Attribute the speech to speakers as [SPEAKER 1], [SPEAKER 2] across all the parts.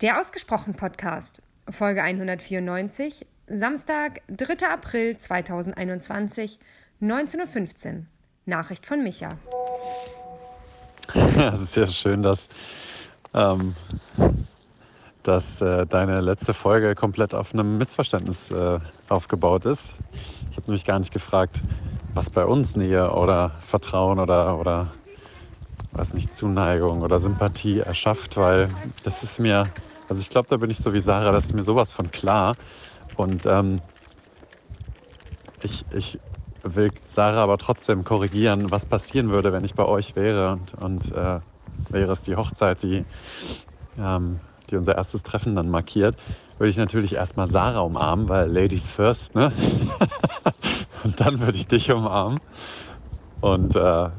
[SPEAKER 1] Der Ausgesprochen Podcast, Folge 194, Samstag, 3. April 2021, 19.15 Uhr. Nachricht von Micha.
[SPEAKER 2] Ja, es ist sehr schön, dass, ähm, dass äh, deine letzte Folge komplett auf einem Missverständnis äh, aufgebaut ist. Ich habe nämlich gar nicht gefragt, was bei uns Nähe oder Vertrauen oder, oder weiß nicht, Zuneigung oder Sympathie erschafft, weil das ist mir, also ich glaube, da bin ich so wie Sarah, das ist mir sowas von klar. Und ähm, ich, ich will Sarah aber trotzdem korrigieren, was passieren würde, wenn ich bei euch wäre und, und äh, wäre es die Hochzeit, die, ähm, die unser erstes Treffen dann markiert, würde ich natürlich erstmal Sarah umarmen, weil Ladies first, ne? und dann würde ich dich umarmen. Und äh,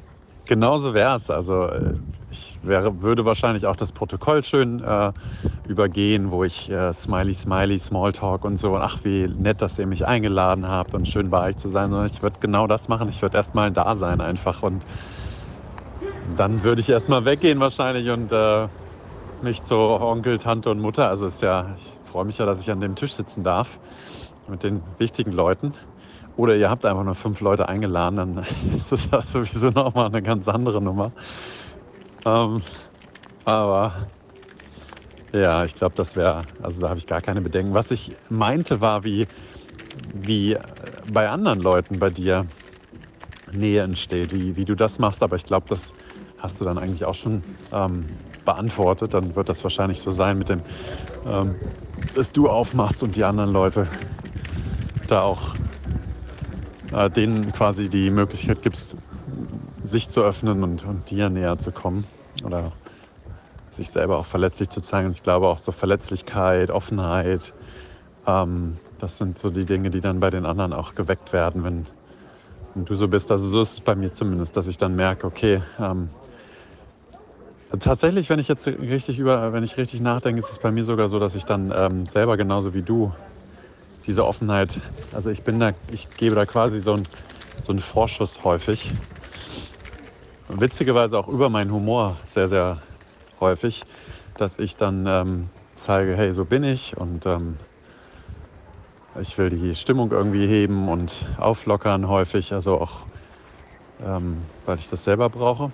[SPEAKER 2] genauso wäre es. Also äh, ich wäre, würde wahrscheinlich auch das Protokoll schön äh, übergehen, wo ich äh, Smiley, Smiley, Smalltalk und so, ach wie nett, dass ihr mich eingeladen habt und schön bei euch zu sein, sondern ich würde genau das machen. Ich würde erstmal da sein einfach und dann würde ich erstmal weggehen wahrscheinlich und äh, mich zu Onkel, Tante und Mutter, also ist ja, ich freue mich ja, dass ich an dem Tisch sitzen darf mit den wichtigen Leuten. Oder ihr habt einfach nur fünf Leute eingeladen, dann ist das sowieso nochmal eine ganz andere Nummer. Ähm, aber ja, ich glaube, das wäre, also da habe ich gar keine Bedenken. Was ich meinte war, wie, wie bei anderen Leuten bei dir Nähe entsteht, wie, wie du das machst. Aber ich glaube, das hast du dann eigentlich auch schon ähm, beantwortet. Dann wird das wahrscheinlich so sein mit dem, ähm, dass du aufmachst und die anderen Leute da auch äh, denen quasi die Möglichkeit gibst, sich zu öffnen und, und dir näher zu kommen oder sich selber auch verletzlich zu zeigen. Und ich glaube auch so Verletzlichkeit, Offenheit, ähm, das sind so die Dinge, die dann bei den anderen auch geweckt werden, wenn, wenn du so bist. Also so ist es bei mir zumindest, dass ich dann merke, okay, ähm, tatsächlich, wenn ich jetzt richtig über, wenn ich richtig nachdenke, ist es bei mir sogar so, dass ich dann ähm, selber genauso wie du diese Offenheit, also ich bin da, ich gebe da quasi so einen so Vorschuss häufig witzigerweise auch über meinen Humor sehr, sehr häufig, dass ich dann ähm, zeige, hey, so bin ich und ähm, ich will die Stimmung irgendwie heben und auflockern häufig, also auch, ähm, weil ich das selber brauche.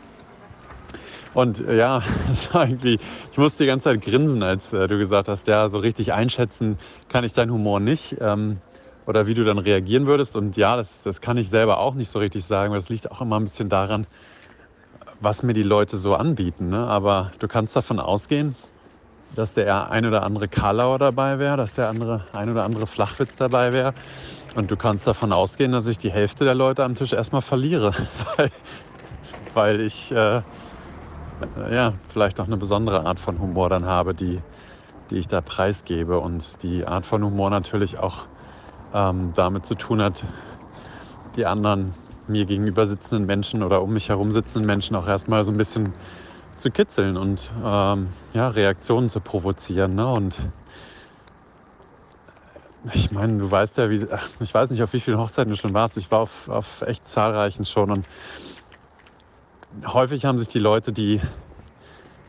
[SPEAKER 2] Und äh, ja, es war irgendwie, ich musste die ganze Zeit grinsen, als äh, du gesagt hast, ja, so richtig einschätzen kann ich deinen Humor nicht. Ähm, oder wie du dann reagieren würdest. Und ja, das, das kann ich selber auch nicht so richtig sagen, weil das liegt auch immer ein bisschen daran, was mir die Leute so anbieten. Ne? Aber du kannst davon ausgehen, dass der ein oder andere Karlauer dabei wäre, dass der andere, ein oder andere Flachwitz dabei wäre. Und du kannst davon ausgehen, dass ich die Hälfte der Leute am Tisch erstmal verliere, weil, weil ich äh, ja, vielleicht auch eine besondere Art von Humor dann habe, die, die ich da preisgebe. Und die Art von Humor natürlich auch ähm, damit zu tun hat, die anderen mir gegenüber sitzenden Menschen oder um mich herum sitzenden Menschen auch erstmal so ein bisschen zu kitzeln und ähm, ja, Reaktionen zu provozieren. Ne? Und ich meine, du weißt ja, wie, ich weiß nicht, auf wie vielen Hochzeiten du schon warst. Ich war auf, auf echt zahlreichen schon. Und häufig haben sich die Leute, die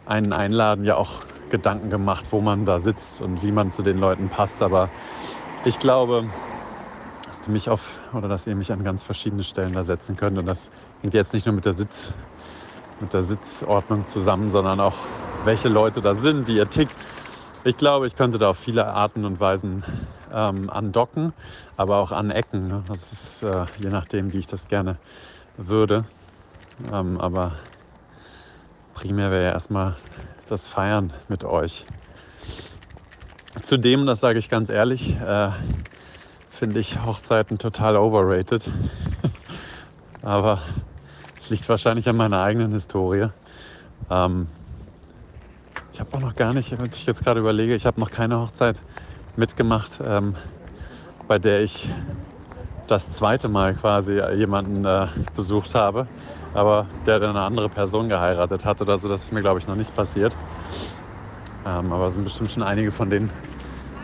[SPEAKER 2] einen einladen, ja auch Gedanken gemacht, wo man da sitzt und wie man zu den Leuten passt. Aber ich glaube, dass du mich auf oder dass ihr mich an ganz verschiedene Stellen da setzen könnt. Und das hängt jetzt nicht nur mit der Sitz, mit der Sitzordnung zusammen, sondern auch welche Leute da sind, wie ihr tickt. Ich glaube, ich könnte da auf viele Arten und Weisen ähm, andocken, aber auch anecken. Ne? Das ist äh, je nachdem, wie ich das gerne würde. Ähm, aber primär wäre ja erstmal das Feiern mit euch. Zudem, das sage ich ganz ehrlich, äh, finde ich Hochzeiten total overrated. Aber es liegt wahrscheinlich an meiner eigenen Historie. Ähm, ich habe auch noch gar nicht, wenn ich jetzt gerade überlege, ich habe noch keine Hochzeit mitgemacht, ähm, bei der ich das zweite Mal quasi jemanden äh, besucht habe, aber der dann eine andere Person geheiratet hatte. Also das ist mir, glaube ich, noch nicht passiert. Ähm, aber es sind bestimmt schon einige von den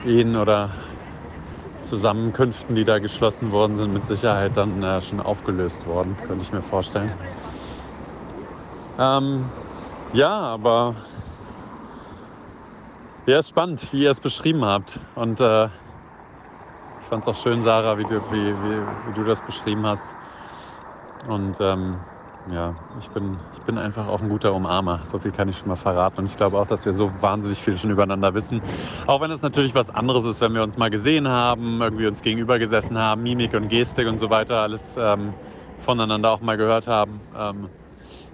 [SPEAKER 2] Ehen oder Zusammenkünften, die da geschlossen worden sind, mit Sicherheit dann äh, schon aufgelöst worden, könnte ich mir vorstellen. Ähm, ja, aber Ja, ist spannend, wie ihr es beschrieben habt. Und äh, fand es auch schön, Sarah, wie du, wie, wie, wie du das beschrieben hast. Und ähm, ja, ich bin, ich bin einfach auch ein guter Umarmer. So viel kann ich schon mal verraten. Und ich glaube auch, dass wir so wahnsinnig viel schon übereinander wissen. Auch wenn es natürlich was anderes ist, wenn wir uns mal gesehen haben, irgendwie uns gegenüber gesessen haben, Mimik und Gestik und so weiter, alles ähm, voneinander auch mal gehört haben. Ähm,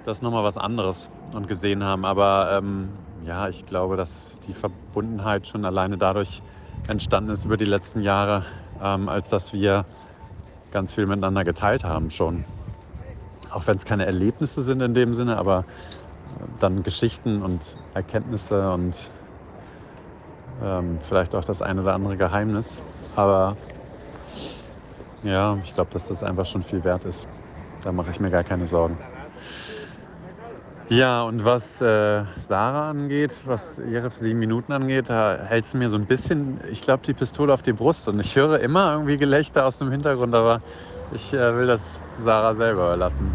[SPEAKER 2] das ist nochmal was anderes und gesehen haben. Aber ähm, ja, ich glaube, dass die Verbundenheit schon alleine dadurch entstanden ist über die letzten Jahre, ähm, als dass wir ganz viel miteinander geteilt haben schon auch wenn es keine Erlebnisse sind in dem Sinne, aber äh, dann Geschichten und Erkenntnisse und ähm, vielleicht auch das ein oder andere Geheimnis. Aber ja, ich glaube, dass das einfach schon viel wert ist. Da mache ich mir gar keine Sorgen. Ja, und was äh, Sarah angeht, was ihre sieben Minuten angeht, da hältst du mir so ein bisschen, ich glaube, die Pistole auf die Brust. Und ich höre immer irgendwie Gelächter aus dem Hintergrund, aber ich äh, will das Sarah selber überlassen.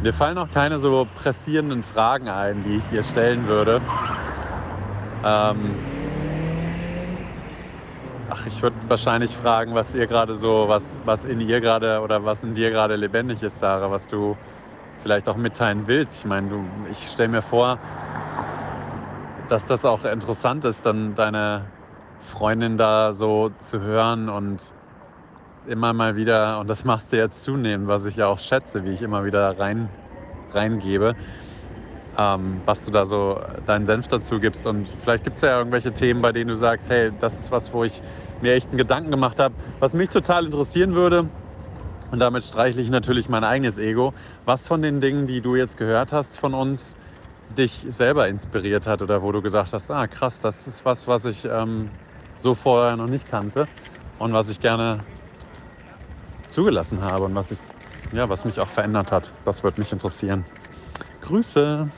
[SPEAKER 2] Mir fallen auch keine so pressierenden Fragen ein, die ich ihr stellen würde. Ähm ach, ich würde wahrscheinlich fragen, was ihr gerade so, was, was in ihr gerade oder was in dir gerade lebendig ist, Sarah, was du vielleicht auch mitteilen willst. Ich meine, du, ich stelle mir vor, dass das auch interessant ist, dann deine Freundin da so zu hören und immer mal wieder, und das machst du jetzt zunehmend, was ich ja auch schätze, wie ich immer wieder rein, reingebe, ähm, was du da so deinen Senf dazu gibst. Und vielleicht gibt es ja irgendwelche Themen, bei denen du sagst, hey, das ist was, wo ich mir echt einen Gedanken gemacht habe, was mich total interessieren würde. Und damit streichle ich natürlich mein eigenes Ego. Was von den Dingen, die du jetzt gehört hast von uns, dich selber inspiriert hat oder wo du gesagt hast, ah krass, das ist was, was ich ähm, so vorher noch nicht kannte und was ich gerne zugelassen habe und was, ich, ja, was mich auch verändert hat. Das würde mich interessieren. Grüße!